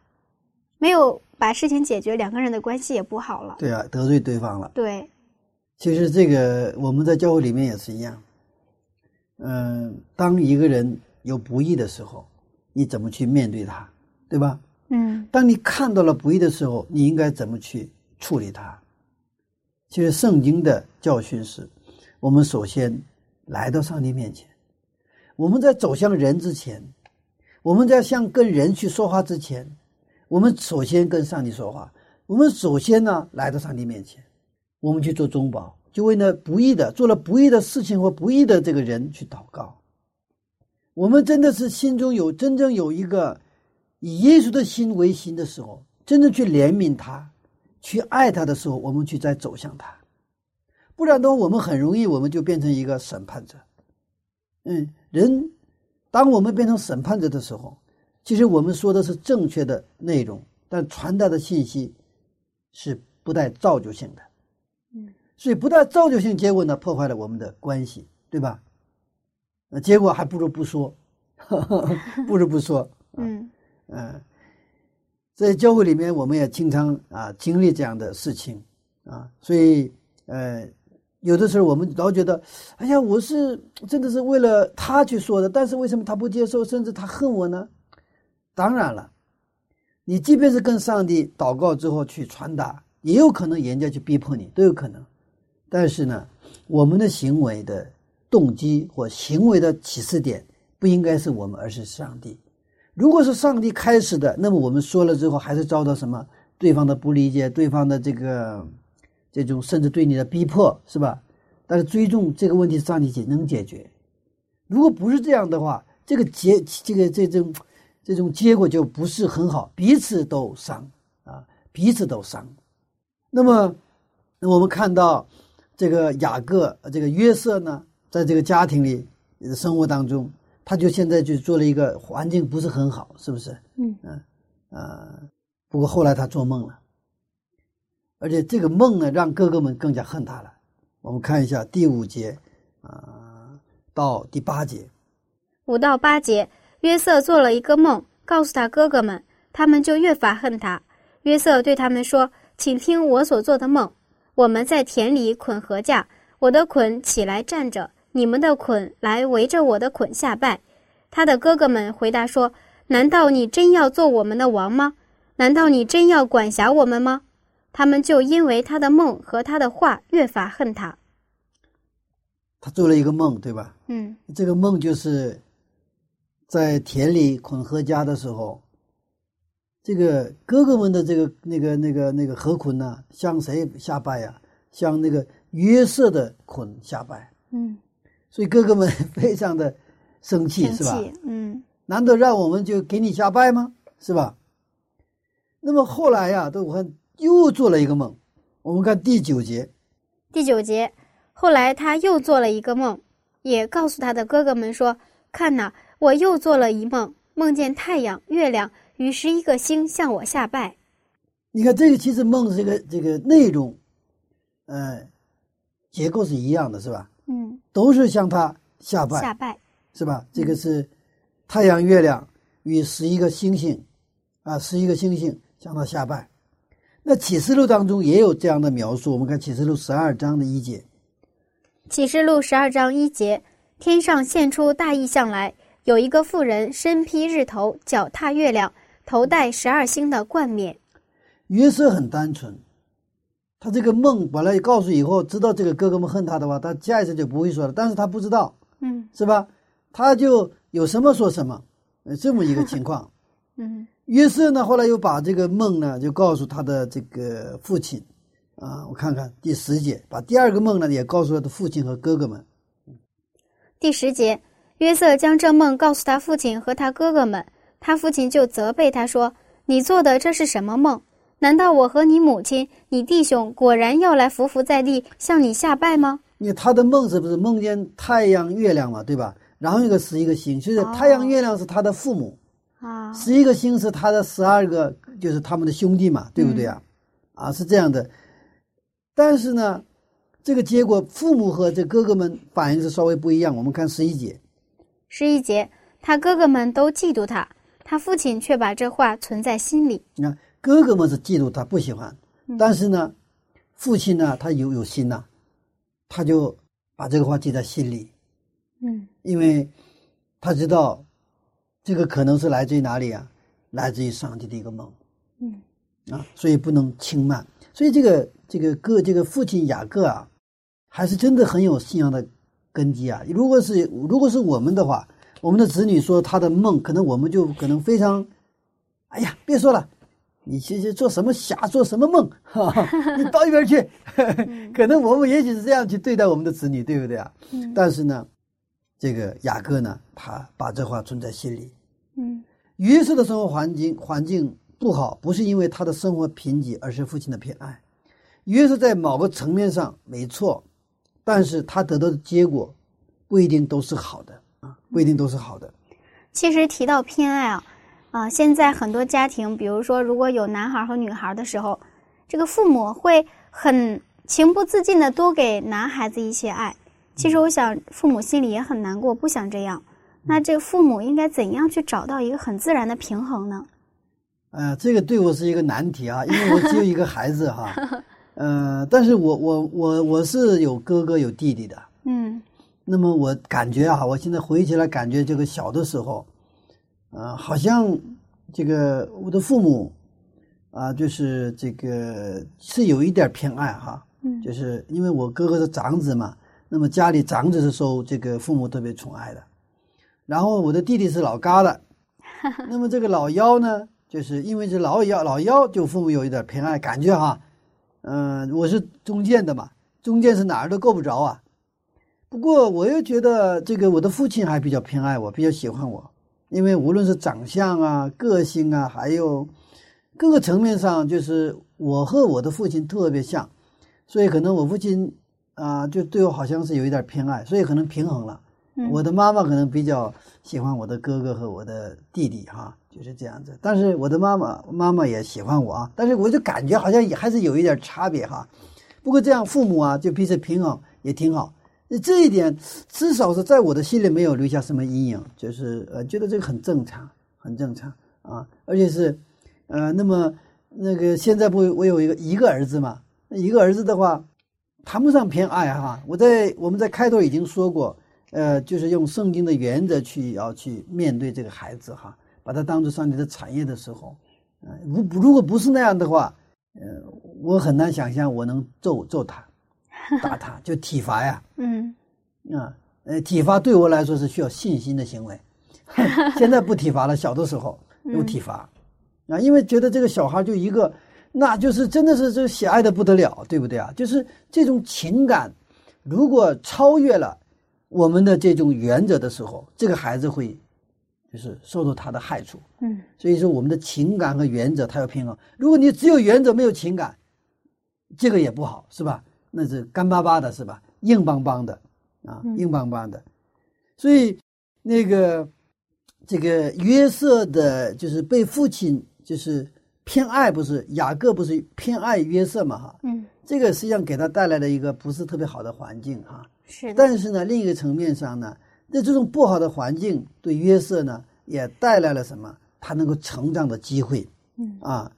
[SPEAKER 1] 没有把事情解决，两个人的关系也不好了。
[SPEAKER 2] 对啊，得罪对方了。
[SPEAKER 1] 对，
[SPEAKER 2] 其实这个我们在教会里面也是一样。嗯、当一个人有不义的时候，你怎么去面对他，对吧？
[SPEAKER 1] 嗯
[SPEAKER 2] 当你看到了不义的时候，你应该怎么去处理它？就是圣经的教训是，我们首先来到上帝面前，我们在走向人之前，我们在向跟人去说话之前，我们首先跟上帝说话。我们首先呢来到上帝面前，我们去做中保，就为那不义的做了不义的事情或不义的这个人去祷告。我们真的是心中有真正有一个以耶稣的心为心的时候，真正去怜悯他、去爱他的时候，我们去再走向他。不然的话，我们很容易我们就变成一个审判者。嗯，人当我们变成审判者的时候，其实我们说的是正确的内容，但传达的信息是不带造就性的。
[SPEAKER 1] 嗯，
[SPEAKER 2] 所以不带造就性，结果呢破坏了我们的关系，对吧？那，结果还不如不说，不如不说。
[SPEAKER 1] 嗯
[SPEAKER 2] 嗯，在教会里面，我们也经常啊经历这样的事情啊，所以呃，有的时候我们老觉得，哎呀，我是真的是为了他去说的，但是为什么他不接受，甚至他恨我呢？当然了，你即便是跟上帝祷告之后去传达，也有可能人家去逼迫你，都有可能。但是呢，我们的行为的动机或行为的起始点不应该是我们，而是上帝。如果是上帝开始的，那么我们说了之后，还是遭到什么对方的不理解，对方的这个这种甚至对你的逼迫，是吧？但是最终这个问题上帝解能解决。如果不是这样的话，这个结这个这种这种结果就不是很好，彼此都伤啊，彼此都伤。那么，那我们看到这个雅各，这个约瑟呢，在这个家庭里生活当中，他就现在就做了一个环境不是很好，是不是？
[SPEAKER 1] 嗯
[SPEAKER 2] 嗯呃，不过后来他做梦了，而且这个梦呢，让哥哥们更加恨他了。我们看一下第五节啊、到第八节，
[SPEAKER 1] 五到八节，约瑟做了一个梦，告诉他哥哥们，他们就越发恨他。约瑟对他们说：“请听我所做的梦。我们在田里捆禾架，我的捆起来站着，你们的捆来围着我的捆下拜。”他的哥哥们回答说：“难道你真要做我们的王吗？难道你真要管辖我们吗？”他们就因为他的梦和他的话越发恨他。
[SPEAKER 2] 他做了一个梦，对吧？
[SPEAKER 1] 嗯
[SPEAKER 2] 这个梦就是在田里捆禾家的时候，这个哥哥们的这个那个那个那个禾捆呢，向谁下拜呀、向那个约瑟的捆下拜，
[SPEAKER 1] 嗯，
[SPEAKER 2] 所以哥哥们非常的生气，
[SPEAKER 1] 生
[SPEAKER 2] 是吧？
[SPEAKER 1] 嗯
[SPEAKER 2] 难道让我们就给你下拜吗？是吧？那么后来呀、都我看又做了一个梦，我们看第九节，
[SPEAKER 1] 第九节，后来他又做了一个梦，也告诉他的哥哥们说：“看呐，我又做了一梦，梦见太阳、月亮与十一个星向我下拜。
[SPEAKER 2] 你看这个其实梦这个这个内容，呃，结构是一样的，是吧？”
[SPEAKER 1] 嗯，
[SPEAKER 2] 都是向他下拜，
[SPEAKER 1] 下拜。
[SPEAKER 2] 是吧？这个是太阳、月亮与十一个星星，啊，十一个星星向他下拜。那启示录当中也有这样的描述，我们看启示录十二章的一节，
[SPEAKER 1] 启示录十二章一节，天上现出大异象来，有一个妇人身披日头，脚踏月亮，头戴十二星的冠冕。
[SPEAKER 2] 约瑟很单纯，他这个梦本来告诉以后，知道这个哥哥们恨他的话，他下一次就不会说了。但是他不知道，
[SPEAKER 1] 嗯
[SPEAKER 2] 是吧？他就有什么说什么，呃，这么一个情况。
[SPEAKER 1] 嗯
[SPEAKER 2] 约瑟呢，后来又把这个梦呢，就告诉他的这个父亲，啊，我看看第十节，把第二个梦呢也告诉他的父亲和哥哥们。
[SPEAKER 1] 第十节，约瑟将这梦告诉他父亲和他哥哥们，他父亲就责备他说：“你做的这是什么梦？难道我和你母亲、你弟兄果然要来伏伏在地向你下拜吗
[SPEAKER 2] 你他的梦是不是梦见太阳、月亮嘛，对吧？然后一个十一个星，就是
[SPEAKER 1] 哦
[SPEAKER 2] 太阳、月亮是他的父母，？”
[SPEAKER 1] 啊，
[SPEAKER 2] 十一个星是他的十二个，就是他们的兄弟嘛，对不对啊？啊，是这样的。但是呢，这个结果，父母和这哥哥们反应是稍微不一样。我们看十一节，
[SPEAKER 3] 十一节，他哥哥们都嫉妒他，他父亲却把这话存在心里。
[SPEAKER 2] 你看哥哥们是嫉妒他，不喜欢，
[SPEAKER 3] 嗯
[SPEAKER 2] 但是呢，父亲呢，他有有心呐、他就把这个话记在心里，
[SPEAKER 3] 嗯
[SPEAKER 2] 因为他知道这个可能是来自于哪里啊？来自于上帝的一个梦。
[SPEAKER 3] 嗯
[SPEAKER 2] 啊，所以不能轻慢。所以这个这个哥这个父亲雅各啊，还是真的很有信仰的根基啊。如果是如果是我们的话，我们的子女说他的梦，可能我们就可能非常，哎呀，别说了，你其实做什么瞎做什么梦，哈哈，你到一边去。可能我们也许是这样去对待我们的子女，对不对啊？
[SPEAKER 3] 嗯
[SPEAKER 2] 但是呢，这个雅各呢，他把这话存在心里。
[SPEAKER 3] 嗯
[SPEAKER 2] 约瑟的生活环境环境不好，不是因为他的生活贫瘠，而是父亲的偏爱。约瑟在某个层面上没错，但是他得到的结果不一定都是好的啊，不一定都是好的。
[SPEAKER 3] 其实提到偏爱啊，啊、现在很多家庭，比如说如果有男孩和女孩的时候，这个父母会很情不自禁的多给男孩子一些爱。其实我想，父母心里也很难过，不想这样。那这个父母应该怎样去找到一个很自然的平衡呢？
[SPEAKER 2] 呃，这个对我是一个难题啊，因为我只有一个孩子哈，呃，但是我我我我是有哥哥有弟弟的，
[SPEAKER 3] 嗯
[SPEAKER 2] 那么我感觉啊，我现在回忆起来，感觉这个小的时候，呃，好像这个我的父母啊、就是这个是有一点偏爱哈，
[SPEAKER 3] 嗯
[SPEAKER 2] 就是因为我哥哥是长子嘛，那么家里长子是受这个父母特别宠爱的，然后我的弟弟是老疙瘩，那么这个老幺呢，就是因为是老幺，老幺就父母有一点偏爱，感觉哈，嗯、我是中间的嘛，中间是哪儿都够不着啊。不过我又觉得这个我的父亲还比较偏爱我，比较喜欢我，因为无论是长相啊、个性啊，还有各个层面上，就是我和我的父亲特别像，所以可能我父亲啊、就对我好像是有一点偏爱，所以可能平衡了。
[SPEAKER 3] 嗯
[SPEAKER 2] 我的妈妈可能比较喜欢我的哥哥和我的弟弟哈，就是这样子。但是我的妈妈妈妈也喜欢我啊，但是我就感觉好像也还是有一点差别哈。不过这样父母啊就彼此平衡也挺好。这一点至少是在我的心里没有留下什么阴影，就是呃觉得这个很正常，很正常啊，而且是呃那么那个现在不我有一个一个儿子嘛，一个儿子的话谈不上偏爱哈。我在我们在开头已经说过，呃，就是用圣经的原则去要去面对这个孩子哈，把他当做上帝的产业的时候，呃，如如果不是那样的话，呃，我很难想象我能揍揍他，打他，就体罚呀。
[SPEAKER 3] 嗯
[SPEAKER 2] 啊，呃，体罚对我来说是需要信心的行为。现在不体罚了，小的时候有体罚，啊，因为觉得这个小孩就一个，那就是真的是这喜爱的不得了，对不对啊？就是这种情感，如果超越了我们的这种原则的时候，这个孩子会就是受到他的害处。
[SPEAKER 3] 嗯
[SPEAKER 2] 所以说，我们的情感和原则它要平衡。如果你只有原则没有情感，这个也不好，是吧？那是干巴巴的，是吧？硬邦邦的啊，
[SPEAKER 3] 嗯
[SPEAKER 2] 硬邦邦的。所以那个这个约瑟的，就是被父亲就是偏爱，不是雅各不是偏爱约瑟嘛？哈，
[SPEAKER 3] 嗯，
[SPEAKER 2] 这个实际上给他带来了一个不是特别好的环境哈。
[SPEAKER 3] 是的，
[SPEAKER 2] 但是呢，另一个层面上呢，那这种不好的环境对约瑟呢，也带来了什么？他能够成长的机会。
[SPEAKER 3] 嗯
[SPEAKER 2] 啊，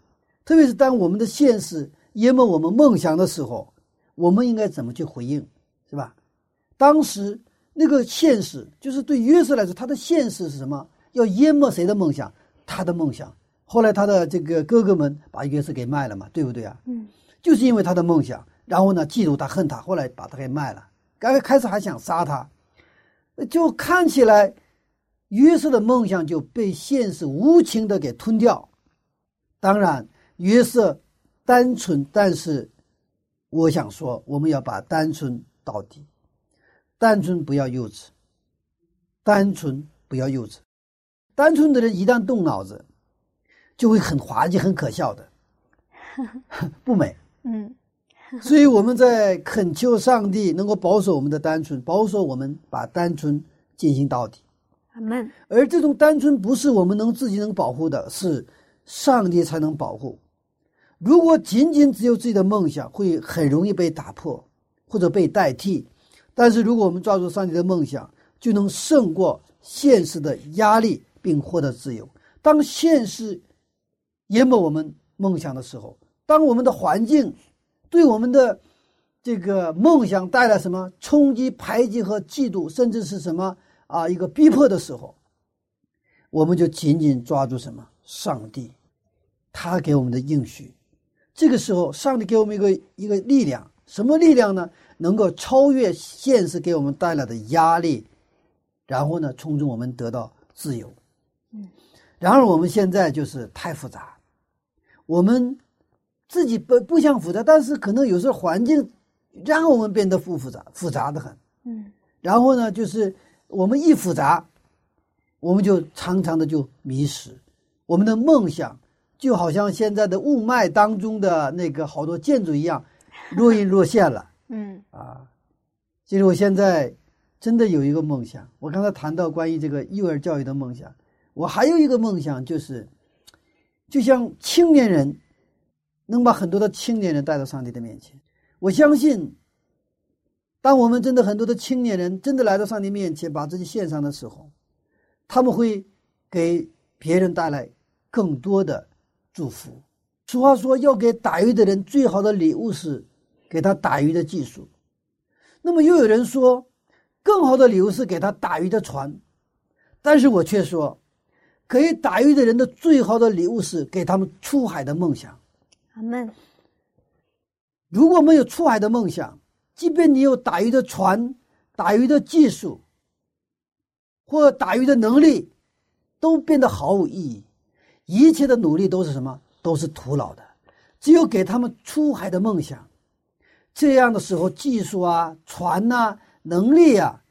[SPEAKER 2] 特别是当我们的现实淹没我们梦想的时候，我们应该怎么去回应，是吧？当时那个现实，就是对约瑟来说，他的现实是什么？要淹没谁的梦想？他的梦想。后来他的这个哥哥们把约瑟给卖了嘛，对不对啊？
[SPEAKER 3] 嗯
[SPEAKER 2] 就是因为他的梦想，然后呢，嫉妒他、恨他，后来把他给卖了。刚开始还想杀他，就看起来约瑟的梦想就被现实无情的给吞掉。当然，约瑟单纯，但是我想说，我们要把单纯到底，单纯不要幼稚，单纯不要幼稚。单纯的人一旦动脑子，就会很滑稽、很可笑的，不美。
[SPEAKER 3] 嗯
[SPEAKER 2] 所以我们在恳求上帝能够保守我们的单纯，保守我们把单纯进行到底。
[SPEAKER 3] 阿门。
[SPEAKER 2] 而这种单纯不是我们能自己能保护的，是上帝才能保护。如果仅仅只有自己的梦想，会很容易被打破，或者被代替。但是如果我们抓住上帝的梦想，就能胜过现实的压力，并获得自由。当现实淹没我们梦想的时候，当我们的环境对我们的这个梦想带来什么冲击、排挤和嫉妒，甚至是什么啊一个逼迫的时候，我们就紧紧抓住什么上帝，他给我们的应许。这个时候，上帝给我们一个一个力量，什么力量呢？能够超越现实给我们带来的压力，然后呢，从中我们得到自由。
[SPEAKER 3] 嗯，
[SPEAKER 2] 然而我们现在就是太复杂，我们自己不不想复杂，但是可能有时候环境让我们变得复复杂，复杂的很。
[SPEAKER 3] 嗯，
[SPEAKER 2] 然后呢，就是我们一复杂，我们就常常的就迷失我们的梦想，就好像现在的雾霾当中的那个好多建筑一样，若隐若现了。
[SPEAKER 3] 嗯
[SPEAKER 2] 啊，其实我现在真的有一个梦想。我刚才谈到关于这个幼儿教育的梦想，我还有一个梦想，就是就像青年人能把很多的青年人带到上帝的面前。我相信，当我们真的很多的青年人真的来到上帝面前，把自己献上的时候，他们会给别人带来更多的祝福。俗话说，要给打鱼的人最好的礼物是。给他打鱼的技术，那么又有人说，更好的礼物是给他打鱼的船，但是我却说，可以打鱼的人的最好的礼物是给他们出海的梦想。
[SPEAKER 3] 阿门。
[SPEAKER 2] 如果没有出海的梦想，即便你有打鱼的船、打鱼的技术或打鱼的能力，都变得毫无意义。一切的努力都是什么？都是徒劳的。只有给他们出海的梦想。这样的时候，技术啊、船呐、能力啊，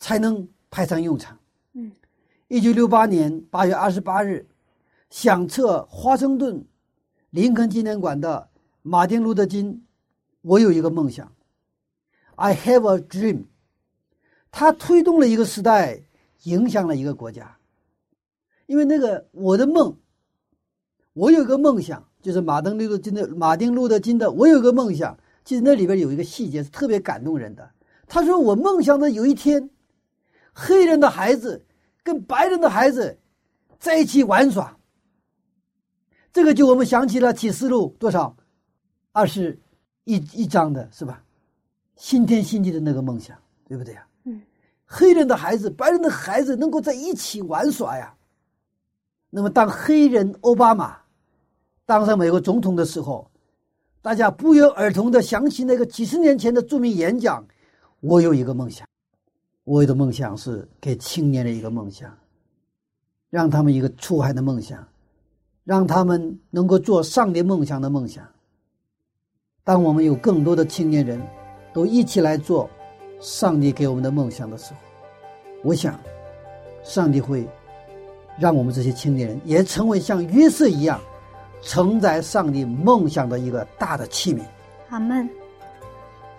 [SPEAKER 2] 才能派上用场。
[SPEAKER 3] 嗯，
[SPEAKER 2] 一九六八年八月二十八日，响彻华盛顿林肯纪念馆的马丁·路德·金，我有一个梦想，I have a dream。他推动了一个时代，影响了一个国家。因为那个我的梦，我有一个梦想，就是马丁·路德·金的马丁·路德·金的，我有一个梦想。其实那里边有一个细节是特别感动人的。他说：“我梦想着有一天，黑人的孩子跟白人的孩子在一起玩耍。”这个就我们想起了启示录多少，二十一一章的是吧？新天新地的那个梦想，对不对呀？
[SPEAKER 3] 嗯，
[SPEAKER 2] 黑人的孩子、白人的孩子能够在一起玩耍呀。那么，当黑人奥巴马当上美国总统的时候。大家不约而同的想起那个几十年前的著名演讲。我有一个梦想，我的梦想是给青年人一个梦想，让他们一个出海的梦想，让他们能够做上帝梦想的梦想。当我们有更多的青年人都一起来做上帝给我们的梦想的时候，我想，上帝会让我们这些青年人也成为像约瑟一样。承载上帝梦想的一个大的器皿。
[SPEAKER 3] 阿门。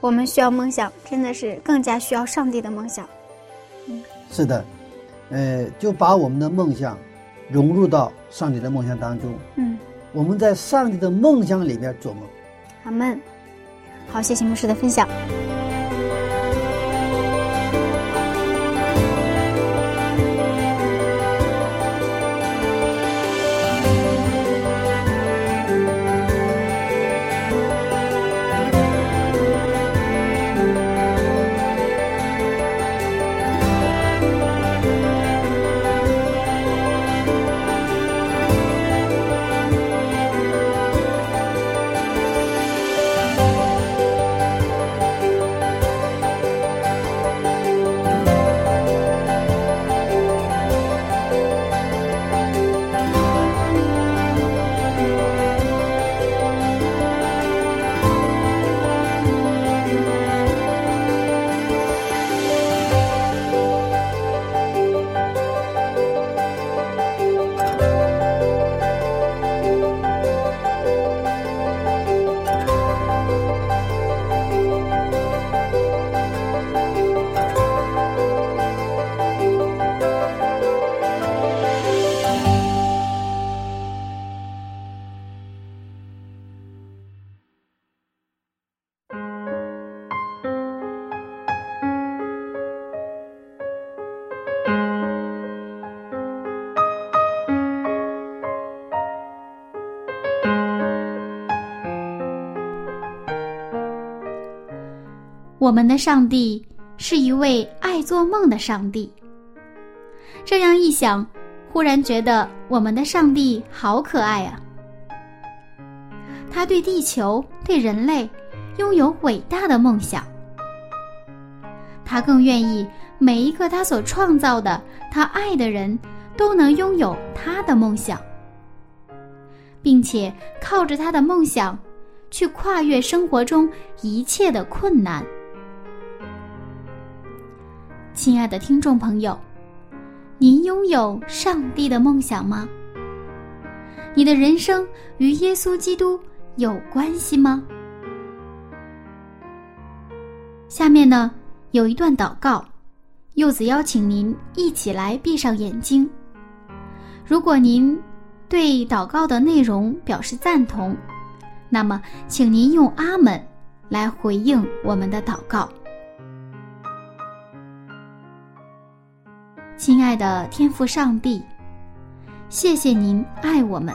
[SPEAKER 3] 我们需要梦想，真的是更加需要上帝的梦想。
[SPEAKER 2] 嗯是的，呃，就把我们的梦想融入到上帝的梦想当中。
[SPEAKER 3] 嗯，
[SPEAKER 2] 我们在上帝的梦想里面做梦。
[SPEAKER 3] 阿门。好，谢谢牧师的分享。
[SPEAKER 1] 我们的上帝是一位爱做梦的上帝。这样一想，忽然觉得我们的上帝好可爱啊！他对地球、对人类拥有伟大的梦想。他更愿意每一个他所创造的、他爱的人都能拥有他的梦想，并且靠着他的梦想去跨越生活中一切的困难。亲爱的听众朋友，您拥有上帝的梦想吗？你的人生与耶稣基督有关系吗？下面呢？有一段祷告，柚子邀请您一起来闭上眼睛。如果您对祷告的内容表示赞同，那么请您用“阿门”来回应我们的祷告。亲爱的天父上帝，谢谢您爱我们，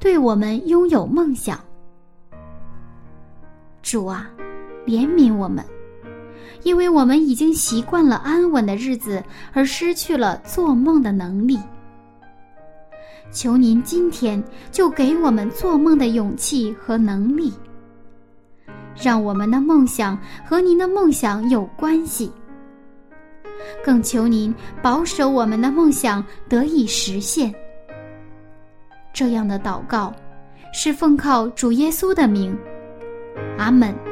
[SPEAKER 1] 对我们拥有梦想。主啊，怜悯我们。因为我们已经习惯了安稳的日子，而失去了做梦的能力。求您今天就给我们做梦的勇气和能力，让我们的梦想和您的梦想有关系。更求您保守我们的梦想得以实现。这样的祷告，是奉靠主耶稣的名。阿门。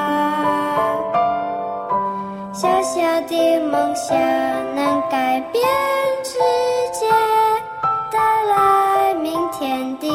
[SPEAKER 7] 小小的梦想能改变世界，带来明天的